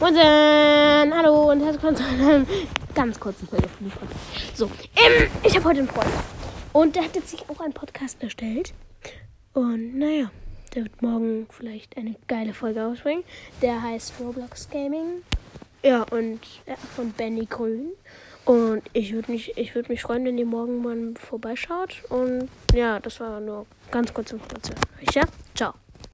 Moin, hallo und herzlich willkommen zu einem ganz kurzen Folge von Podcast. So, ähm, ich habe heute einen Freund und der hat jetzt sich auch einen Podcast erstellt. Und naja, der wird morgen vielleicht eine geile Folge ausbringen. Der heißt Roblox Gaming. Ja, und ja, von Benny Grün. Und ich würde mich, ich würd mich freuen, wenn ihr morgen mal vorbeischaut. Und ja, das war nur ganz kurz Information. Ja, ciao.